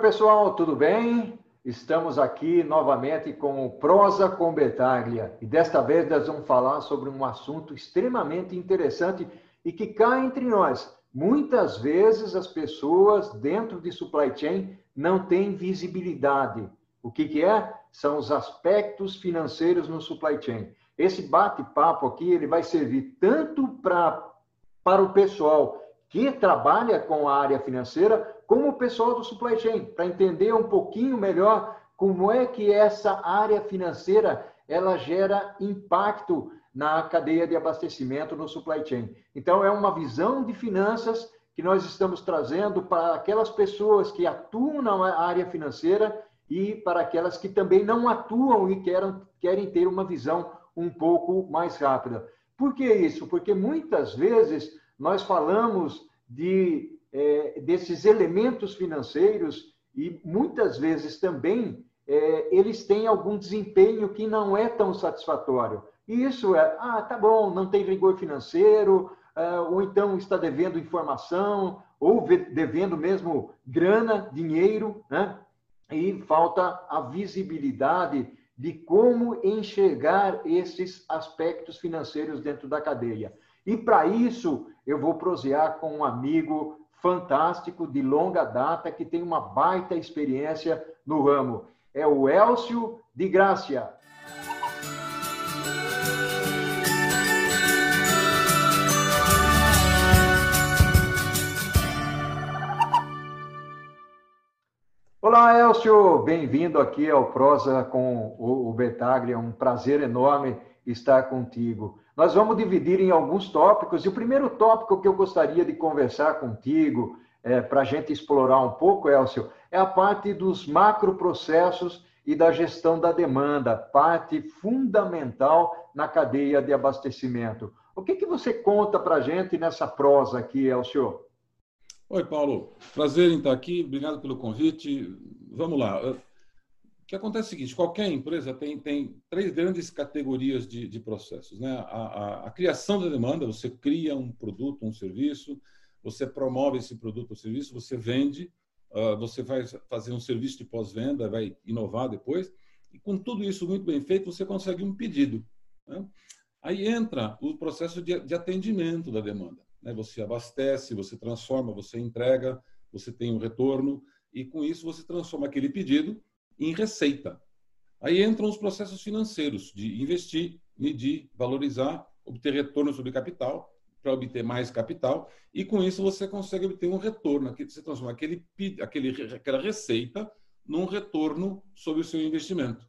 pessoal, tudo bem? Estamos aqui novamente com o Prosa com Betaglia e desta vez nós vamos falar sobre um assunto extremamente interessante e que cai entre nós. Muitas vezes as pessoas dentro de supply chain não têm visibilidade. O que, que é? São os aspectos financeiros no supply chain. Esse bate-papo aqui ele vai servir tanto para para o pessoal que trabalha com a área financeira, como o pessoal do supply chain, para entender um pouquinho melhor como é que essa área financeira ela gera impacto na cadeia de abastecimento no supply chain. Então é uma visão de finanças que nós estamos trazendo para aquelas pessoas que atuam na área financeira e para aquelas que também não atuam e querem, querem ter uma visão um pouco mais rápida. Por que isso? Porque muitas vezes nós falamos de, é, desses elementos financeiros e muitas vezes também é, eles têm algum desempenho que não é tão satisfatório. E isso é, ah, tá bom, não tem rigor financeiro, ah, ou então está devendo informação, ou devendo mesmo grana, dinheiro, né? E falta a visibilidade de como enxergar esses aspectos financeiros dentro da cadeia. E para isso, eu vou prosear com um amigo fantástico de longa data que tem uma baita experiência no ramo. É o Elcio de Gracia. Olá, Elcio, bem-vindo aqui ao Prosa com o Betaglia. É um prazer enorme estar contigo. Nós vamos dividir em alguns tópicos, e o primeiro tópico que eu gostaria de conversar contigo, é, para a gente explorar um pouco, Elcio, é a parte dos macroprocessos e da gestão da demanda, parte fundamental na cadeia de abastecimento. O que, que você conta para a gente nessa prosa aqui, Elcio? Oi, Paulo. Prazer em estar aqui. Obrigado pelo convite. Vamos lá que acontece é o seguinte: qualquer empresa tem, tem três grandes categorias de, de processos. Né? A, a, a, criação da demanda, você cria um produto, um serviço, você promove esse produto ou serviço, você vende, uh, você vai fazer um serviço de pós-venda, vai inovar depois, e com tudo isso muito bem feito, você consegue um pedido. Né? Aí entra o processo de, de atendimento da demanda. Né? Você abastece, você transforma, você entrega, você tem um retorno, e com isso você transforma aquele pedido em receita. Aí entram os processos financeiros de investir, medir, valorizar, obter retorno sobre capital, para obter mais capital, e com isso você consegue obter um retorno, você transforma aquele, aquele, aquela receita num retorno sobre o seu investimento.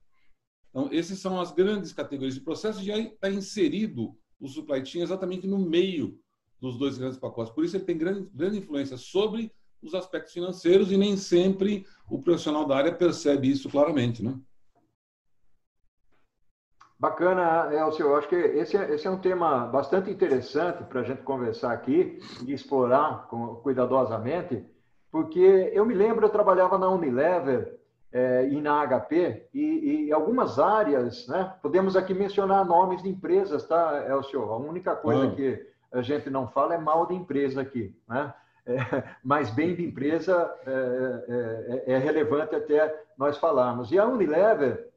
Então, essas são as grandes categorias de processos, e aí está inserido o supply chain exatamente no meio dos dois grandes pacotes. Por isso, ele tem grande, grande influência sobre os aspectos financeiros e nem sempre o profissional da área percebe isso claramente, né? Bacana, Elcio. Eu acho que esse é, esse é um tema bastante interessante para a gente conversar aqui e explorar com, cuidadosamente, porque eu me lembro, eu trabalhava na Unilever é, e na HP, e, e, algumas áreas, né? Podemos aqui mencionar nomes de empresas, tá, Elcio? A única coisa ah. que a gente não fala é mal de empresa aqui, né? É, mas bem de empresa é, é, é, relevante até nós falarmos. E a Unilever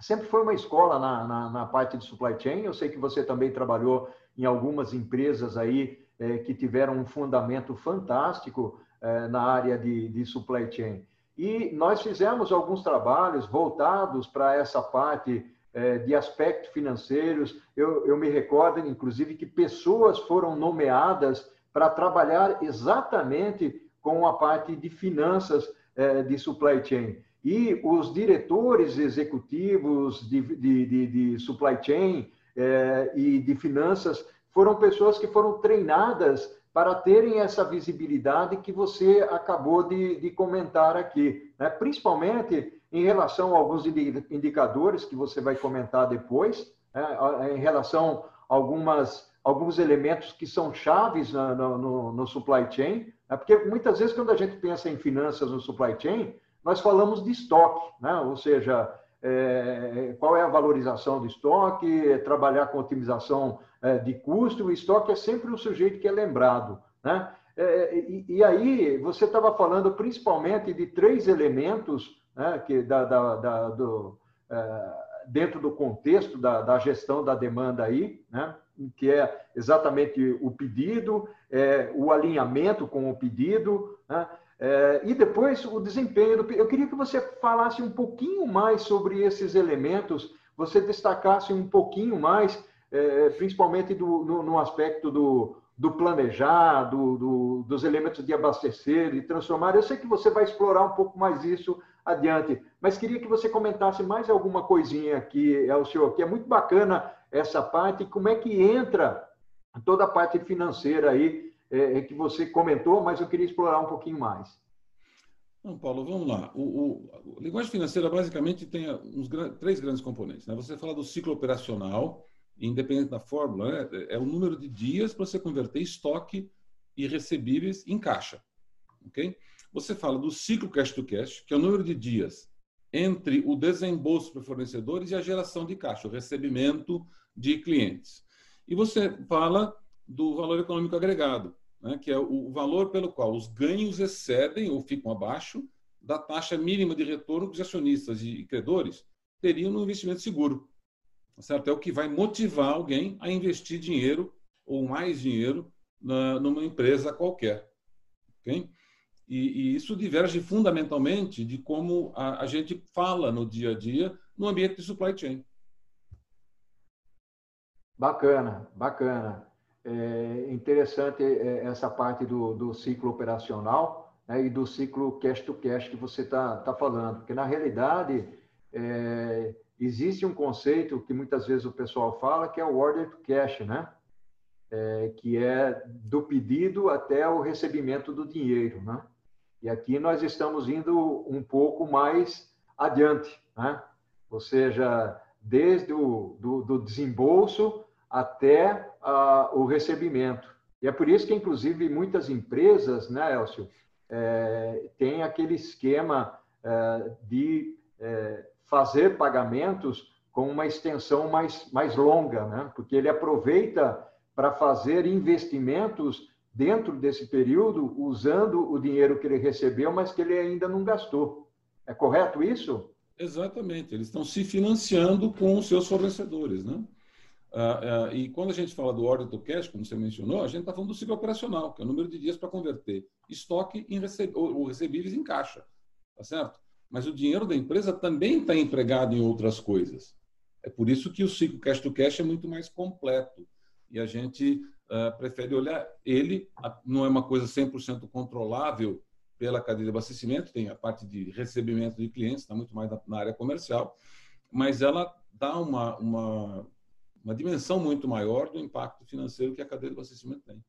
sempre foi uma escola na, na, na, parte de supply chain. Eu sei que você também trabalhou em algumas empresas aí é, que tiveram um fundamento fantástico é, na área de, de supply chain. E nós fizemos alguns trabalhos voltados para essa parte é, de aspectos financeiros. Eu, eu me recordo, inclusive, que pessoas foram nomeadas para trabalhar exatamente com a parte de finanças é, de supply chain. E os diretores executivos de, de, de, de supply chain é, e de finanças foram pessoas que foram treinadas para terem essa visibilidade que você acabou de, comentar aqui, né? principalmente em relação a alguns indicadores que você vai comentar depois, né? em relação a algumas alguns elementos que são chaves no, no, supply chain, né? porque muitas vezes quando a gente pensa em finanças no supply chain, nós falamos de estoque, né? ou seja, é, qual é a valorização do estoque, é trabalhar com otimização é, de custo, o estoque é sempre o sujeito que é lembrado. Né? É, e, e, aí, você estava falando principalmente de três elementos né, que da, da, da do, é, dentro do contexto da, da, gestão da demanda aí, né, que é exatamente o pedido, é, o alinhamento com o pedido, né, é, e depois o desempenho. Do, eu queria que você falasse um pouquinho mais sobre esses elementos, você destacasse um pouquinho mais, é, principalmente do, no, no aspecto do, do planejar, do, do, dos elementos de abastecer, de transformar. Eu sei que você vai explorar um pouco mais isso adiante, mas queria que você comentasse mais alguma coisinha aqui, Elcio, que é muito bacana essa parte, como é que entra toda a parte financeira aí, é, é que você comentou, mas eu queria explorar um pouquinho mais. Não, Paulo, vamos lá. O, o, a linguagem financeira basicamente tem uns, três grandes componentes. Né? Você fala do ciclo operacional, independente da fórmula, né? é o número de dias para você converter estoque e recebíveis em caixa. ok? Você fala do ciclo cash to cash, que é o número de dias entre o desembolso para fornecedores e a geração de caixa, o recebimento de clientes. E você fala do valor econômico agregado, né, que é o valor pelo qual os ganhos excedem ou ficam abaixo da taxa mínima de retorno que os acionistas e credores teriam no investimento seguro. Tá certo? É o que vai motivar alguém a investir dinheiro ou mais dinheiro na, numa empresa qualquer. Okay? E, e, isso diverge fundamentalmente de como a, a, gente fala no dia a dia no ambiente de supply chain. Bacana, bacana. É interessante é, essa parte do, do ciclo operacional né, e do ciclo cash to cash que você está tá falando, porque na realidade é, existe um conceito que muitas vezes o pessoal fala que é o order to cash, né? É, que é do pedido até o recebimento do dinheiro, né? E aqui nós estamos indo um pouco mais adiante, né? Ou seja, desde o do, do desembolso até o recebimento. E é por isso que, inclusive, muitas empresas, né, Elcio, é, tem aquele esquema é, de é, fazer pagamentos com uma extensão mais, mais longa, né? porque ele aproveita para fazer investimentos dentro desse período, usando o dinheiro que ele recebeu, mas que ele ainda não gastou. É correto isso? Exatamente. Eles estão se financiando com os seus fornecedores, né? Ah, ah, e quando a gente fala do order to cash, como você mencionou, a gente está falando do ciclo operacional, que é o número de dias para converter estoque em receb ou recebíveis em caixa, tá certo? Mas o dinheiro da empresa também está empregado em outras coisas. É por isso que o ciclo cash to cash é muito mais completo. E a gente uh, prefere olhar ele, não é uma coisa 100% controlável pela cadeia de abastecimento, tem a parte de recebimento de clientes, está muito mais na, na, área comercial, mas ela dá uma, uma, uma dimensão muito maior do impacto financeiro que a cadeia de abastecimento tem.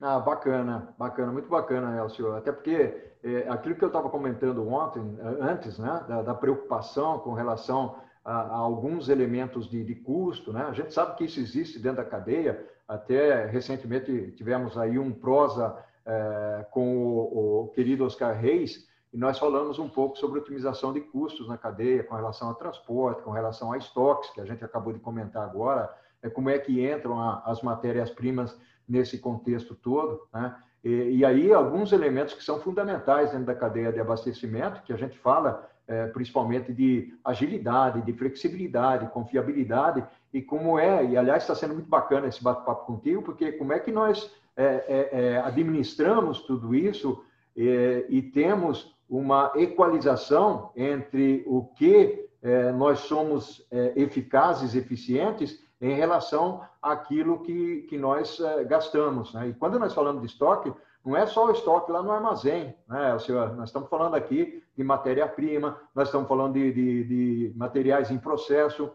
Ah, bacana, bacana, muito bacana, Elcio. Até porque é, aquilo que eu estava comentando ontem, eh, antes, né, da, da preocupação com relação a, a alguns elementos de, de, custo, né? A gente sabe que isso existe dentro da cadeia. Até recentemente tivemos aí um prosa é, com o, o, querido Oscar Reis e nós falamos um pouco sobre otimização de custos na cadeia com relação ao transporte, com relação a estoques, que a gente acabou de comentar agora, é como é que entram a, as matérias-primas nesse contexto todo, né? E, e, aí alguns elementos que são fundamentais dentro da cadeia de abastecimento, que a gente fala é, principalmente de agilidade, de flexibilidade, confiabilidade, e como é, e aliás está sendo muito bacana esse bate-papo contigo, porque como é que nós é, é, é administramos tudo isso é, e temos uma equalização entre o que é, nós somos eficazes, eficientes, em relação àquilo que, que nós gastamos. Né? E quando nós falamos de estoque, não é só o estoque lá no armazém, né, senhor? Nós estamos falando aqui de matéria-prima, nós estamos falando de, de, de, materiais em processo,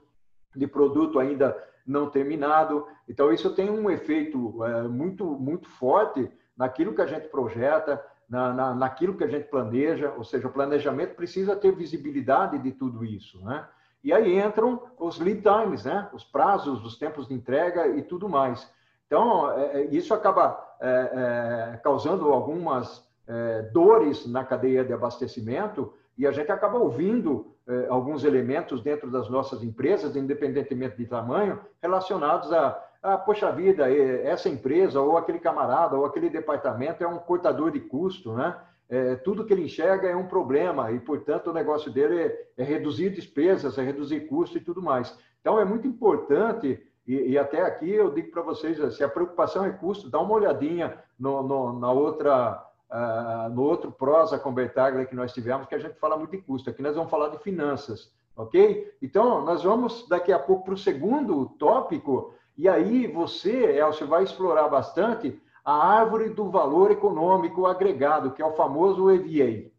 de produto ainda não terminado. Então, isso tem um efeito é, muito, muito forte naquilo que a gente projeta, na, na, naquilo que a gente planeja, ou seja, o planejamento precisa ter visibilidade de tudo isso, né? E aí entram os lead times, né? os prazos, os tempos de entrega e tudo mais. Então, é, é isso acaba é, é, causando algumas é, dores na cadeia de abastecimento e a gente acaba ouvindo é, alguns elementos dentro das nossas empresas, independentemente de tamanho, relacionados a, ah, poxa vida, essa empresa, ou aquele camarada, ou aquele departamento é um cortador de custo, né? É, tudo que ele enxerga é um problema e, portanto, o negócio dele é, é reduzir despesas, é reduzir custo e tudo mais. Então, é muito importante, e, e até aqui eu digo para vocês, se a preocupação é custo, dá uma olhadinha no, no na outra, uh, no outro prosa com Bertaglia que nós tivemos, que a gente fala muito de custo. Aqui nós vamos falar de finanças, ok? Então, nós vamos daqui a pouco para o segundo tópico, e aí você, Elcio, vai explorar bastante a árvore do valor econômico agregado, que é o famoso EVA.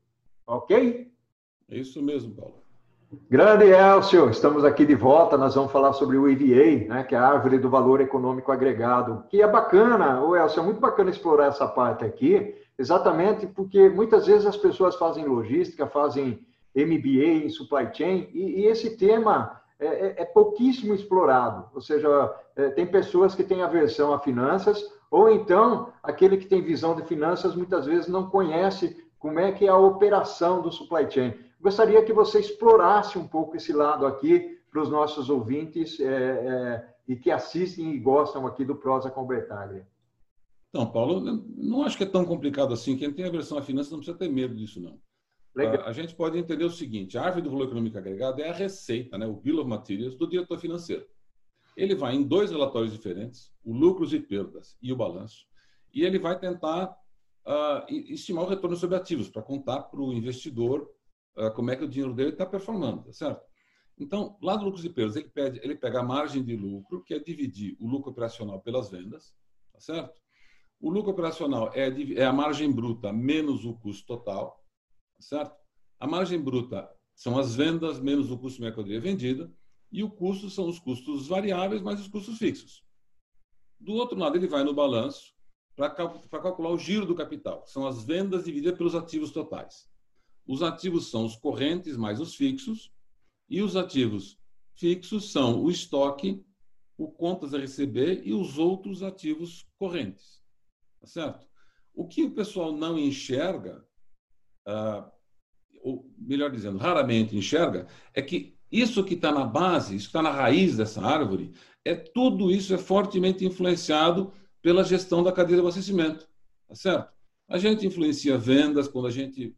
Ok? É isso mesmo, Paulo. Grande Elcio, estamos aqui de volta. Nós vamos falar sobre o EVA, né, que é a árvore do valor econômico agregado, que é bacana, o Elcio, é muito bacana explorar essa parte aqui, exatamente porque muitas vezes as pessoas fazem logística, fazem MBA em supply chain, e, e esse tema é, é, é, pouquíssimo explorado. Ou seja, é, tem pessoas que têm aversão a finanças, ou então aquele que tem visão de finanças muitas vezes não conhece como é que é a operação do supply chain. Gostaria que você explorasse um pouco esse lado aqui para os nossos ouvintes é, é, e que assistem e gostam aqui do Prosa com Bertaglia. Então, Paulo, não acho que é tão complicado assim. Quem tem aversão a finanças não precisa ter medo disso, não. Legal. A gente pode entender o seguinte: a árvore do valor econômico agregado é a receita, né, o bill of materials do diretor financeiro. Ele vai em dois relatórios diferentes, o lucros e perdas e o balanço, e ele vai tentar uh, estimar o retorno sobre ativos para contar para o investidor como é que o dinheiro dele está performando, tá certo? Então, lá do lucros e perdas, ele, pede, ele pega a margem de lucro, que é dividir o lucro operacional pelas vendas, tá certo? O lucro operacional é, é a margem bruta menos o custo total, certo? A margem bruta são as vendas menos o custo de mercadoria vendida e o custo são os custos variáveis mais os custos fixos. Do outro lado, ele vai no balanço para calcular o giro do capital, que são as vendas divididas pelos ativos totais. Os ativos são os correntes mais os fixos e os ativos fixos são o estoque, o contas a receber e os outros ativos correntes. Tá certo? O que o pessoal não enxerga uh, ou melhor dizendo, raramente enxerga, é que isso que está na base, isso que está na raiz dessa árvore, é tudo isso é fortemente influenciado pela gestão da cadeia de abastecimento, tá certo? A gente influencia vendas quando a gente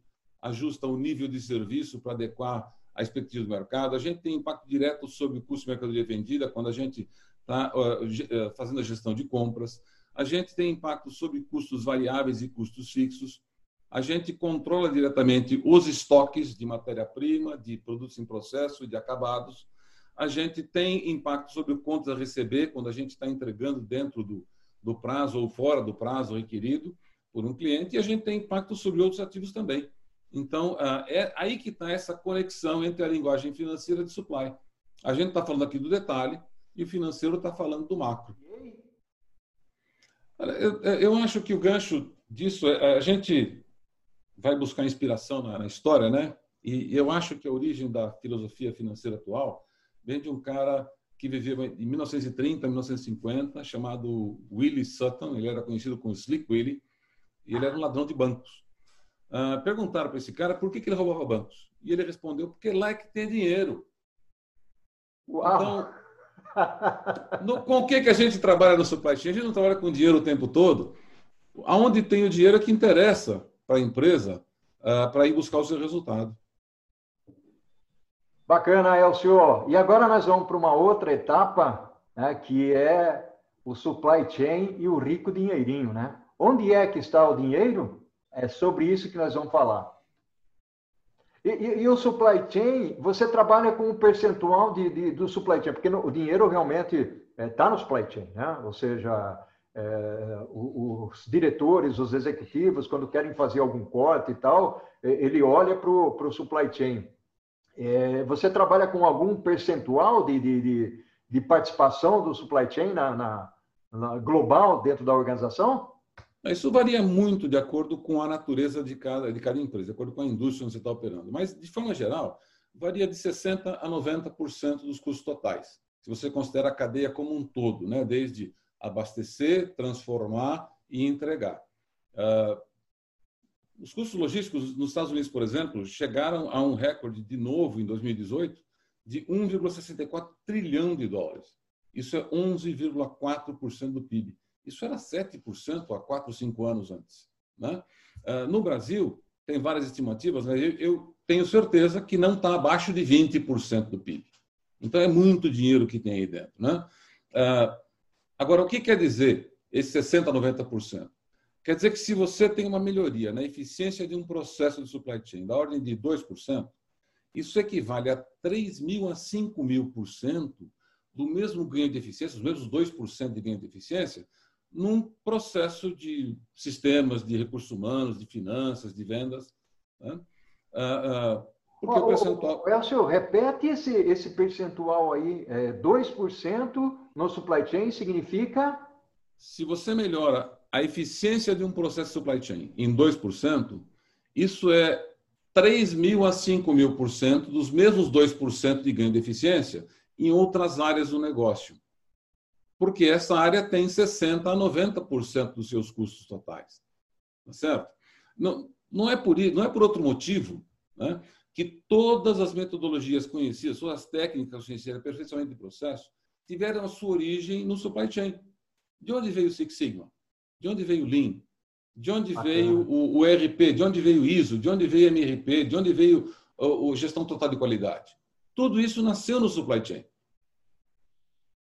ajusta o nível de serviço para adequar a expectativa do mercado, a gente tem impacto direto sobre o custo de mercadoria vendida quando a gente está uh, fazendo a gestão de compras, a gente tem impacto sobre custos variáveis e custos fixos, a gente controla diretamente os estoques de matéria-prima, de produtos em processo e de acabados. A gente tem impacto sobre o contas a receber quando a gente está entregando dentro do, do prazo ou fora do prazo requerido por um cliente, e a gente tem impacto sobre outros ativos também. Então, ah, é aí que está essa conexão entre a linguagem financeira de supply. A gente está falando aqui do detalhe e o financeiro está falando do macro. Eu, eu acho que o gancho disso é a gente vai buscar inspiração na, na história, né? E eu acho que a origem da filosofia financeira atual vem de um cara que viveu em 1930, 1950, chamado Willie Sutton. Ele era conhecido como Slick Willie e ele era um ladrão de bancos. Uh, perguntaram para esse cara por que, que, ele roubava bancos. E ele respondeu: porque lá é que tem dinheiro. Uau. Então, no, com o que, que a gente trabalha no supply chain? A gente não trabalha com dinheiro o tempo todo. Aonde tem o dinheiro é que interessa para a empresa uh, para ir buscar o seu resultado. Bacana, Elcio. E agora nós vamos para uma outra etapa, né, que é o supply chain e o rico dinheirinho, né? Onde é que está o dinheiro? É sobre isso que nós vamos falar. E, e, e o supply chain, você trabalha com um percentual de, de do supply chain, porque no, o dinheiro realmente está é, tá no supply chain, né? Ou seja, é, os diretores, os executivos, quando querem fazer algum corte e tal, ele olha para o supply chain. É, você trabalha com algum percentual de, de, de, de participação do supply chain na, na, na, global dentro da organização? Isso varia muito de acordo com a natureza de cada, de cada empresa, de acordo com a indústria onde você está operando. Mas, de forma geral, varia de 60% a 90% dos custos totais. Se você considera a cadeia como um todo, né? desde abastecer, transformar e entregar. Uh, os custos logísticos nos Estados Unidos, por exemplo, chegaram a um recorde de novo em 2018 de 1,64 trilhão de dólares. Isso é 11,4% do PIB. Isso era 7% há 4, 5 anos antes. Né? Ah, no Brasil, tem várias estimativas, mas eu tenho certeza que não está abaixo de 20% do PIB. Então, é muito dinheiro que tem aí dentro. Né? Ah, agora, o que quer dizer esse 60%, 90%? Quer dizer que se você tem uma melhoria na eficiência de um processo de supply chain da ordem de 2%, isso equivale a 3 mil a 5 mil por cento do mesmo ganho de eficiência, os mesmos 2% de ganho de eficiência, num processo de sistemas de recursos humanos, de finanças, de vendas. Né? Ah, ah, porque o percentual. Elcio, repete esse, esse percentual aí. É, 2% no supply chain significa. Se você melhora a eficiência de um processo supply chain em 2%, isso é 3 mil a 5 mil por cento dos mesmos 2% de ganho de eficiência em outras áreas do negócio. Porque essa área tem 60% a 90% dos seus custos totais. Tá certo? Não, não, é por, não é por outro motivo né, que todas as metodologias conhecidas, todas as técnicas conhecidas, aperfeiçoamento de processo, tiveram a sua origem no supply chain. De onde veio o Six Sigma? De onde veio o Lean? De onde Bacana. veio o, o, RP? De onde veio o ISO? De onde veio o MRP? De onde veio o, o gestão total de qualidade? Tudo isso nasceu no supply chain.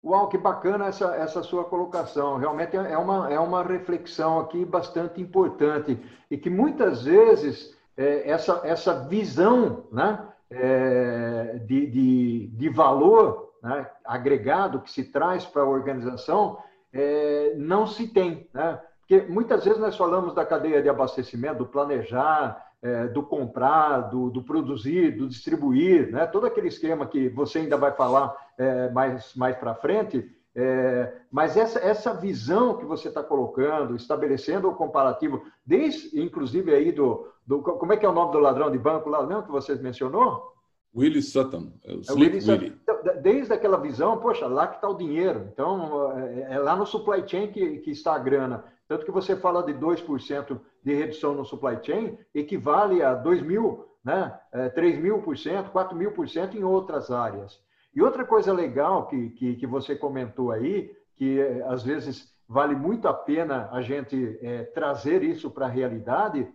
Uau, que bacana essa, essa sua colocação. Realmente é uma, é uma reflexão aqui bastante importante e que muitas vezes é, essa, essa visão né, é, de, de, de valor né, agregado que se traz para a organização é, não se tem. Né? Porque muitas vezes nós falamos da cadeia de abastecimento, do planejar, é, do comprar, do, do, produzir, do distribuir, né? todo aquele esquema que você ainda vai falar é, mais, mais para frente. É, mas essa, essa visão que você está colocando, estabelecendo o comparativo, desde inclusive aí do, do. Como é que é o nome do ladrão de banco lá, não, que você mencionou? Willie Sutton. É o Willie Willie. Então, desde aquela visão, poxa, lá que está o dinheiro. Então, é, é lá no supply chain que, que está a grana. Tanto que você fala de 2% de redução no supply chain, equivale a 2 mil, né? 3 mil por cento, 4 mil por cento em outras áreas. E outra coisa legal que, que, que você comentou aí, que às vezes vale muito a pena a gente é, trazer isso para a realidade,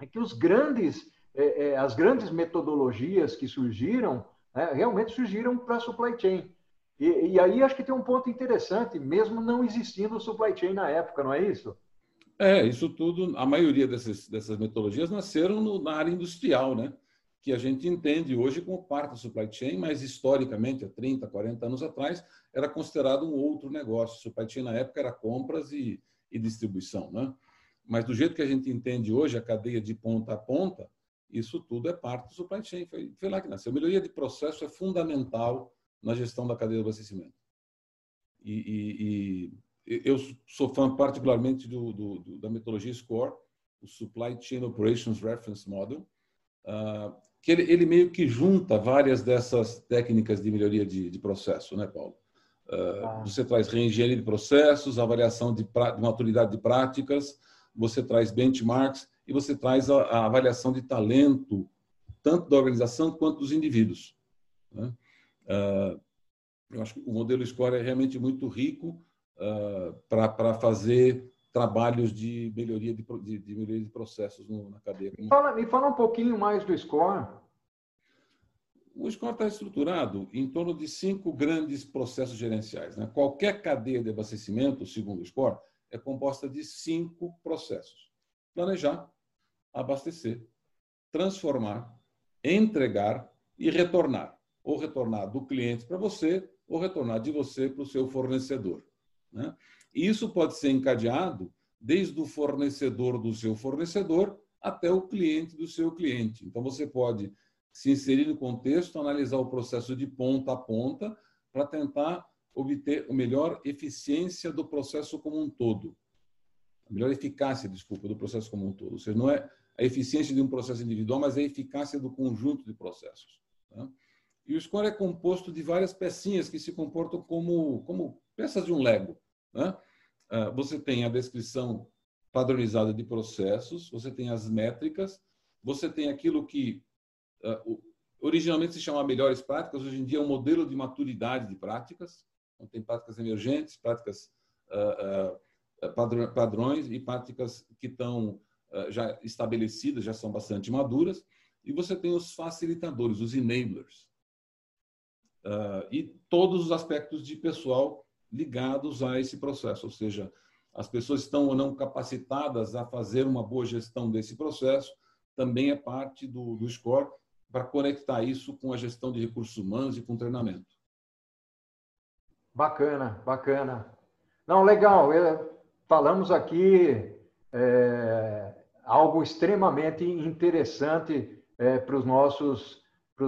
é que os grandes é, é, as grandes metodologias que surgiram é, realmente surgiram para supply chain. E, e, aí acho que tem um ponto interessante, mesmo não existindo supply chain na época, não é isso? É, isso tudo, a maioria dessas, dessas metodologias nasceram no, na área industrial, né? Que a gente entende hoje como parte do supply chain, mas historicamente, há 30, 40 anos atrás, era considerado um outro negócio. Supply chain na época era compras e, e distribuição. Né? Mas do jeito que a gente entende hoje, a cadeia de ponta a ponta, isso tudo é parte do supply chain. Foi, foi lá que nasceu. A melhoria de processo é fundamental na gestão da cadeia de abastecimento. E, e, e eu sou fã particularmente do, do, do, da metodologia SCORE, o Supply Chain Operations Reference Model, uh, que ele, ele, meio que junta várias dessas técnicas de melhoria de, de processo, né, Paulo? Uh, ah. Você traz reengenharia de processos, avaliação de, de maturidade de práticas, você traz benchmarks e você traz a, a avaliação de talento, tanto da organização quanto dos indivíduos. Né? Uh, eu acho que o modelo Score é realmente muito rico uh, para fazer trabalhos de melhoria de, de, de melhoria de processos no, na cadeia. Me fala, me fala um pouquinho mais do Score. O Score está estruturado em torno de cinco grandes processos gerenciais. Né? Qualquer cadeia de abastecimento, segundo o Score, é composta de cinco processos: planejar, abastecer, transformar, entregar e retornar. Ou retornar do cliente para você, ou retornar de você para o seu fornecedor. Né? Isso pode ser encadeado desde o fornecedor do seu fornecedor até o cliente do seu cliente. Então, você pode se inserir no contexto, analisar o processo de ponta a ponta para tentar obter a melhor eficiência do processo como um todo. A melhor eficácia, desculpa, do processo como um todo. Ou seja, não é a eficiência de um processo individual, mas a eficácia do conjunto de processos. Tá? E o score é composto de várias pecinhas que se comportam como, como peças de um Lego. Né? Ah, você tem a descrição padronizada de processos, você tem as métricas, você tem aquilo que uh, originalmente se chamava melhores práticas, hoje em dia é um modelo de maturidade de práticas. Então, tem práticas emergentes, práticas uh, padrões e práticas que estão já estabelecidas, já são bastante maduras. E você tem os facilitadores, os enablers. e todos os aspectos de pessoal ligados a esse processo, ou seja, as pessoas estão ou não capacitadas a fazer uma boa gestão desse processo, também é parte do, do SCORE para conectar isso com a gestão de recursos humanos e com treinamento. Bacana, bacana. Não, legal. Falamos aqui é, algo extremamente interessante é, para os nossos,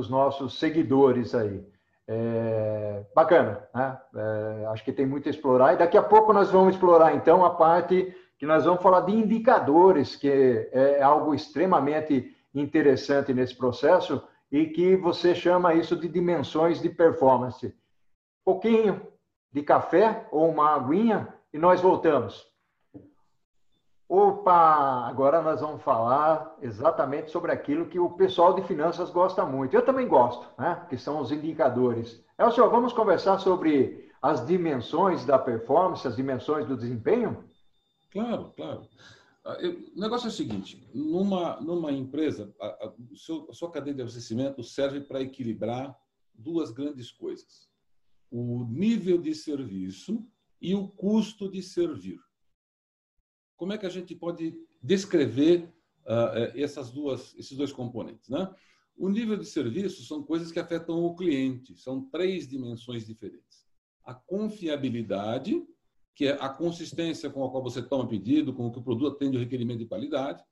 nossos seguidores aí. É, bacana, né? É, acho que tem muito a explorar. E daqui a pouco nós vamos explorar, então, a parte que nós vamos falar de indicadores, que é algo extremamente interessante nesse processo e que você chama isso de dimensões de performance. Pouquinho de café ou uma aguinha e nós voltamos. Opa, agora nós vamos falar exatamente sobre aquilo que o pessoal de finanças gosta muito. Eu também gosto, né? Que são os indicadores. É, senhor, vamos conversar sobre as dimensões da performance, as dimensões do desempenho? Claro, claro. Ah, o negócio é o seguinte: numa, numa empresa, a, a, a sua cadeia de abastecimento serve para equilibrar duas grandes coisas o nível de serviço e o custo de servir. Como é que a gente pode descrever uh, essas duas, esses dois componentes? Né? O nível de serviço são coisas que afetam o cliente, são três dimensões diferentes. A confiabilidade, que é a consistência com a qual você toma pedido, com que o produto atende o requerimento de qualidade.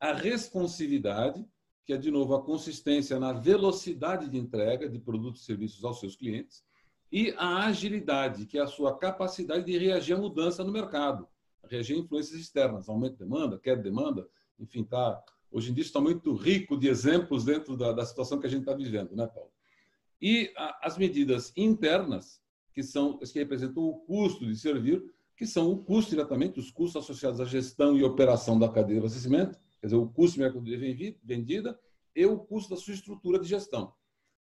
A responsividade, que é, de novo, a consistência na velocidade de entrega de produtos e serviços aos seus clientes e a agilidade, que é a sua capacidade de reagir à mudança no mercado, reagir a influências externas, aumento de demanda, queda de demanda, enfim, tá, hoje em dia está muito rico de exemplos dentro da, da situação que a gente está vivendo, né, Paulo? E a, as medidas internas, que são as que representam o custo de servir, que são o custo diretamente, os custos associados à gestão e operação da cadeia de abastecimento, quer dizer, o custo de mercadoria vendida e o custo da sua estrutura de gestão.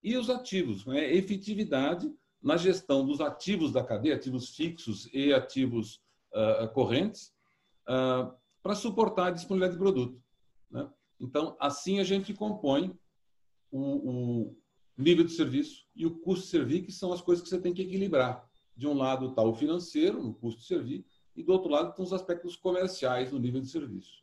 E os ativos, né? efetividade na gestão dos ativos da cadeia, ativos fixos e ativos uh, correntes, uh, para suportar a disponibilidade de produto. Né? Então, assim a gente compõe o, o, nível de serviço e o custo de servir, que são as coisas que você tem que equilibrar. De um lado está o financeiro, no custo de servir, e do outro lado estão os aspectos comerciais no nível de serviço.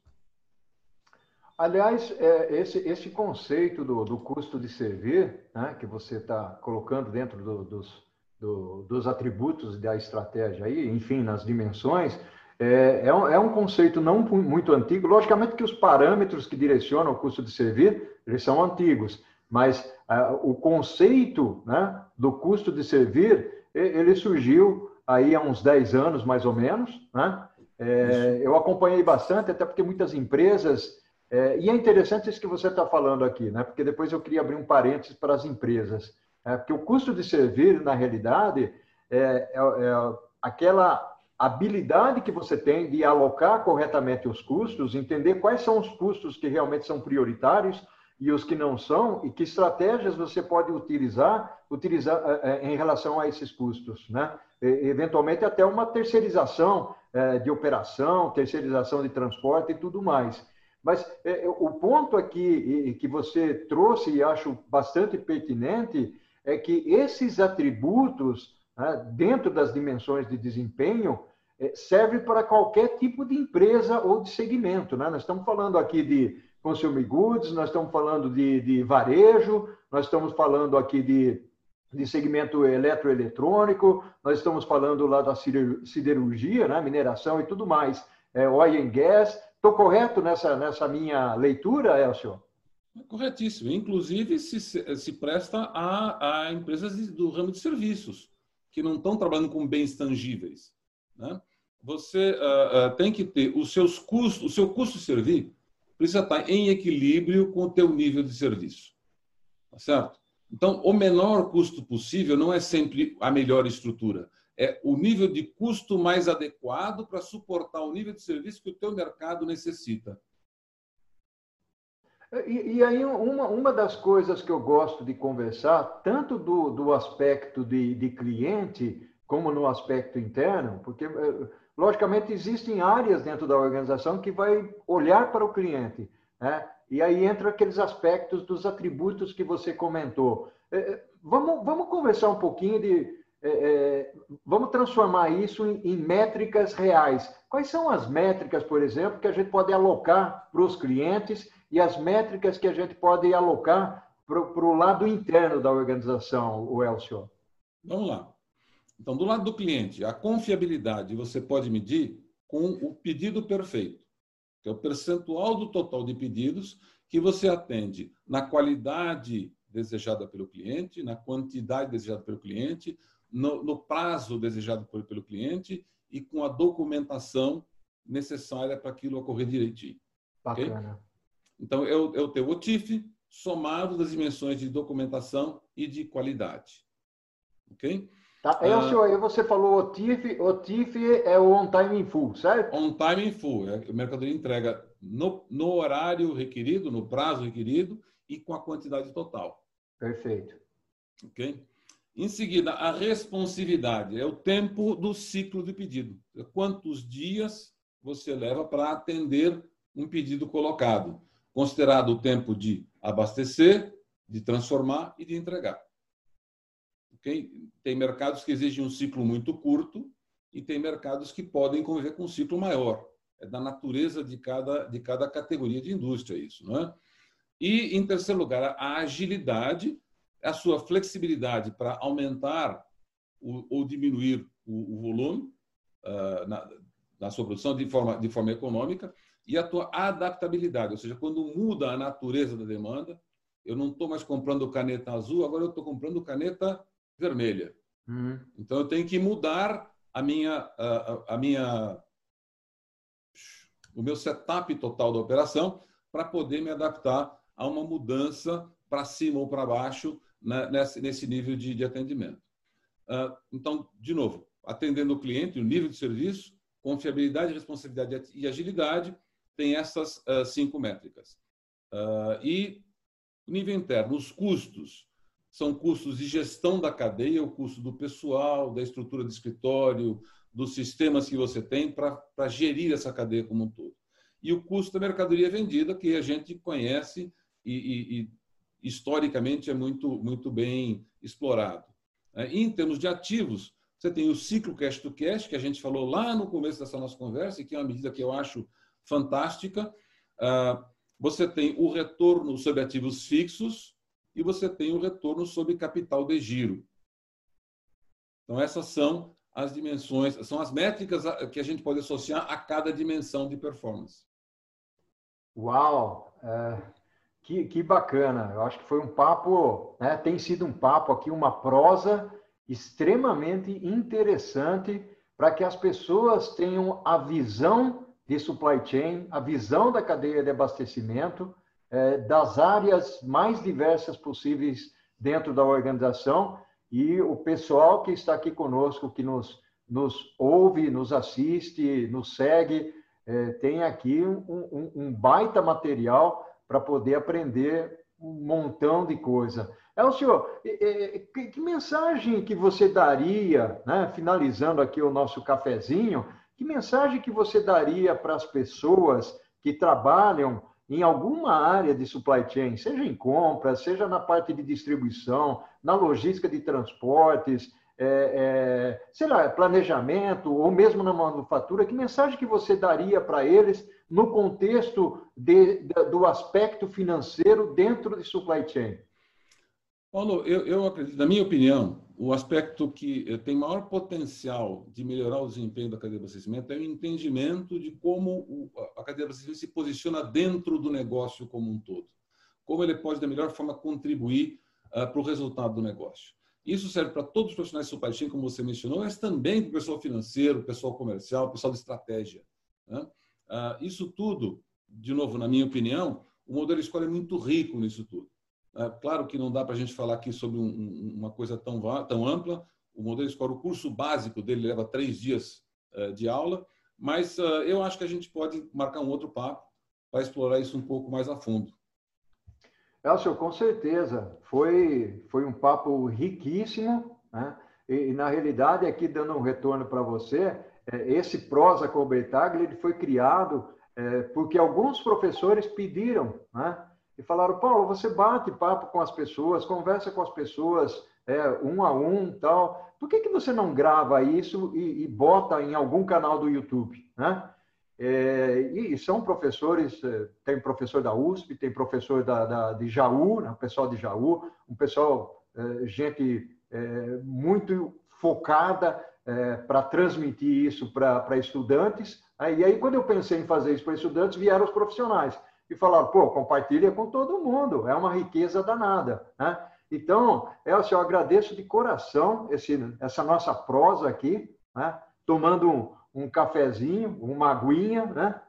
Aliás, é, esse, esse conceito do, do custo de servir, né, que você está colocando dentro do, dos, do, dos atributos da estratégia aí, enfim, nas dimensões, é, é, um, é, um, conceito não muito antigo. Logicamente que os parâmetros que direcionam o custo de servir, eles são antigos, mas uh, o conceito né, do custo de servir, ele surgiu aí há uns 10 anos, mais ou menos. Né? É, eu acompanhei bastante, até porque muitas empresas... É, e é interessante isso que você está falando aqui, né? porque depois eu queria abrir um parênteses para as empresas. É, porque o custo de servir, na realidade, é, é, é aquela habilidade que você tem de alocar corretamente os custos, entender quais são os custos que realmente são prioritários e os que não são, e que estratégias você pode utilizar, utilizar é, é, em relação a esses custos, né? E, eventualmente até uma terceirização de operação, terceirização de transporte e tudo mais. Mas o ponto aqui que você trouxe e acho bastante pertinente é que esses atributos, né, dentro das dimensões de desempenho, é, serve para qualquer tipo de empresa ou de segmento. Né? Nós estamos falando aqui de consumer goods, nós estamos falando de, de varejo, nós estamos falando aqui de, de segmento eletroeletrônico, nós estamos falando lá da siderurgia, né? mineração e tudo mais, é, oil and gas. Estou correto nessa, nessa minha leitura, Elcio? Corretíssimo. Inclusive, se, se presta a, a empresas do ramo de serviços, que não estão trabalhando com bens tangíveis. Né? Você uh, uh, tem que ter os seus custos, o seu custo de servir precisa estar em equilíbrio com o teu nível de serviço. Tá certo? Então, o menor custo possível não é sempre a melhor estrutura. É o nível de custo mais adequado para suportar o nível de serviço que o teu mercado necessita. E, e, aí, uma, uma das coisas que eu gosto de conversar, tanto do, do aspecto de, de cliente, como no aspecto interno, porque, eh, logicamente, existem áreas dentro da organização que vai olhar para o cliente, né? E aí entra aqueles aspectos dos atributos que você comentou. É, vamos, vamos conversar um pouquinho de. É, é, vamos transformar isso em, em, métricas reais. Quais são as métricas, por exemplo, que a gente pode alocar para os clientes e as métricas que a gente pode alocar para o lado interno da organização, o Elcio? Vamos lá. Então, do lado do cliente, a confiabilidade você pode medir com o pedido perfeito, que é o percentual do total de pedidos que você atende na qualidade desejada pelo cliente, na quantidade desejada pelo cliente, no, no prazo desejado por, pelo cliente e com a documentação necessária para aquilo ocorrer direitinho. Bacana. Okay? Então, eu, eu tenho o TIF somado das dimensões de documentação e de qualidade. Ok? Tá. É, ah, senhor, aí você falou o TIF, o TIF é o on time in full, certo? On time in full, é, o mercadoria entrega no, no horário requerido, no prazo requerido e com a quantidade total. Perfeito. Ok? Em seguida, a responsividade é o tempo do ciclo de pedido. Quantos dias você leva para atender um pedido colocado, considerado o tempo de abastecer, de transformar e de entregar. Okay? Tem mercados que exigem um ciclo muito curto e tem mercados que podem conviver com um ciclo maior. É da natureza de cada, de cada categoria de indústria isso. Não é? E, em terceiro lugar, a agilidade, a sua flexibilidade para aumentar ou diminuir o, volume na, na sua produção de forma, de forma econômica e a tua adaptabilidade, ou seja, quando muda a natureza da demanda, eu não estou mais comprando caneta azul, agora eu estou comprando caneta vermelha. Uhum. Então eu tenho que mudar a minha, a, a, minha, o meu setup total da operação para poder me adaptar a uma mudança para cima ou para baixo né, nesse, nesse nível de, de atendimento. Uh, então, de novo, atendendo o cliente, o nível de serviço, confiabilidade, responsabilidade e agilidade, tem essas uh, cinco métricas. Uh, e nível interno, os custos, são custos de gestão da cadeia, o custo do pessoal, da estrutura de escritório, dos sistemas que você tem para gerir essa cadeia como um todo. E o custo da mercadoria vendida, que a gente conhece e, e, e historicamente é muito, muito bem explorado. É, em termos de ativos, você tem o ciclo cash to cash, que a gente falou lá no começo dessa nossa conversa, e que é uma medida que eu acho fantástica. Ah, você tem o retorno sobre ativos fixos, e você tem o retorno sobre capital de giro. Então, essas são as dimensões, são as métricas que a gente pode associar a cada dimensão de performance. Uau! É, que, que bacana! Eu acho que foi um papo, né, tem sido um papo aqui, uma prosa extremamente interessante para que as pessoas tenham a visão de supply chain, a visão da cadeia de abastecimento, é, das áreas mais diversas possíveis dentro da organização e o pessoal que está aqui conosco, que nos, nos ouve, nos assiste, nos segue, é, tem aqui um, um, um baita material para poder aprender um montão de coisa. É o senhor, que, mensagem que você daria, né, finalizando aqui o nosso cafezinho, que mensagem que você daria para as pessoas que trabalham em alguma área de supply chain, seja em compras, seja na parte de distribuição, na logística de transportes, é, é, sei lá, planejamento ou mesmo na manufatura, que mensagem que você daria para eles no contexto de, de, do aspecto financeiro dentro de supply chain? Paulo, eu, eu acredito, na minha opinião, o aspecto que tem maior potencial de melhorar o desempenho da cadeia de abastecimento é o entendimento de como a cadeia de abastecimento se posiciona dentro do negócio como um todo. Como ele pode, da melhor forma, contribuir uh, para o resultado do negócio. Isso serve para todos os profissionais de supply chain, como você mencionou, mas também para o pessoal financeiro, pessoal comercial, pessoal de estratégia. Né? Uh, isso tudo, de novo, na minha opinião, o modelo escola é muito rico nisso tudo. É, claro que não dá para a gente falar aqui sobre um, uma coisa tão, tão ampla. O modelo escola, o curso básico dele leva três dias uh, de aula, mas uh, eu acho que a gente pode marcar um outro papo para explorar isso um pouco mais a fundo. Elcio, com certeza. Foi, foi um papo riquíssimo. Né? E, na realidade, aqui dando um retorno para você, é, esse prosa com o ele foi criado é, porque alguns professores pediram, né? E falaram, Paulo, você bate papo com as pessoas, conversa com as pessoas é, um a um, tal. Por que, que você não grava isso e, e bota em algum canal do YouTube, né? É, e são professores, é, tem professor da USP, tem professor da, da de Jaú, né, pessoal de Jaú, um pessoal, é, gente é, muito focada é, para transmitir isso para estudantes. Aí, aí, quando eu pensei em fazer isso para estudantes, vieram os profissionais e falaram, pô, compartilha com todo mundo, é uma riqueza danada. Né? Então, Elcio, eu agradeço de coração esse, essa nossa prosa aqui, né? tomando um, um cafezinho, uma aguinha, né?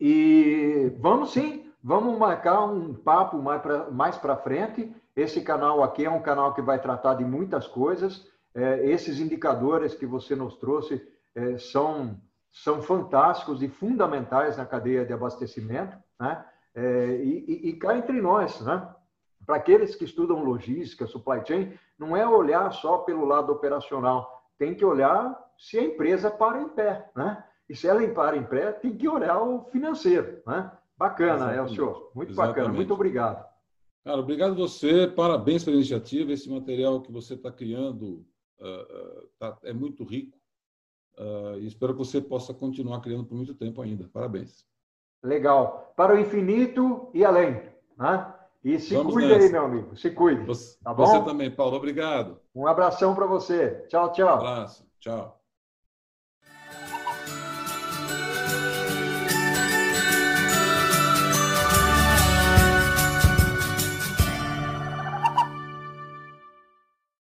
E vamos sim, vamos marcar um papo mais para mais frente. Esse canal aqui é um canal que vai tratar de muitas coisas. É, esses indicadores que você nos trouxe é, são, são fantásticos e fundamentais na cadeia de abastecimento, né? É, e, e, cá entre nós, né? Para aqueles que estudam logística, supply chain, não é olhar só pelo lado operacional, tem que olhar se a empresa para em pé, né? E se ela para em pé, tem que olhar o financeiro, né? Bacana, é o senhor. Muito Exatamente. bacana. Muito obrigado. Cara, obrigado você. Parabéns pela iniciativa. Esse material que você está criando uh, tá, é muito rico. Uh, e espero que você possa continuar criando por muito tempo ainda. Parabéns. Legal. Para o infinito e além. Né? E se Vamos cuide nessa. aí, meu amigo. Se cuide. Você, tá bom? você também, Paulo. Obrigado. Um abração para você. Tchau, tchau. Um abraço. Tchau.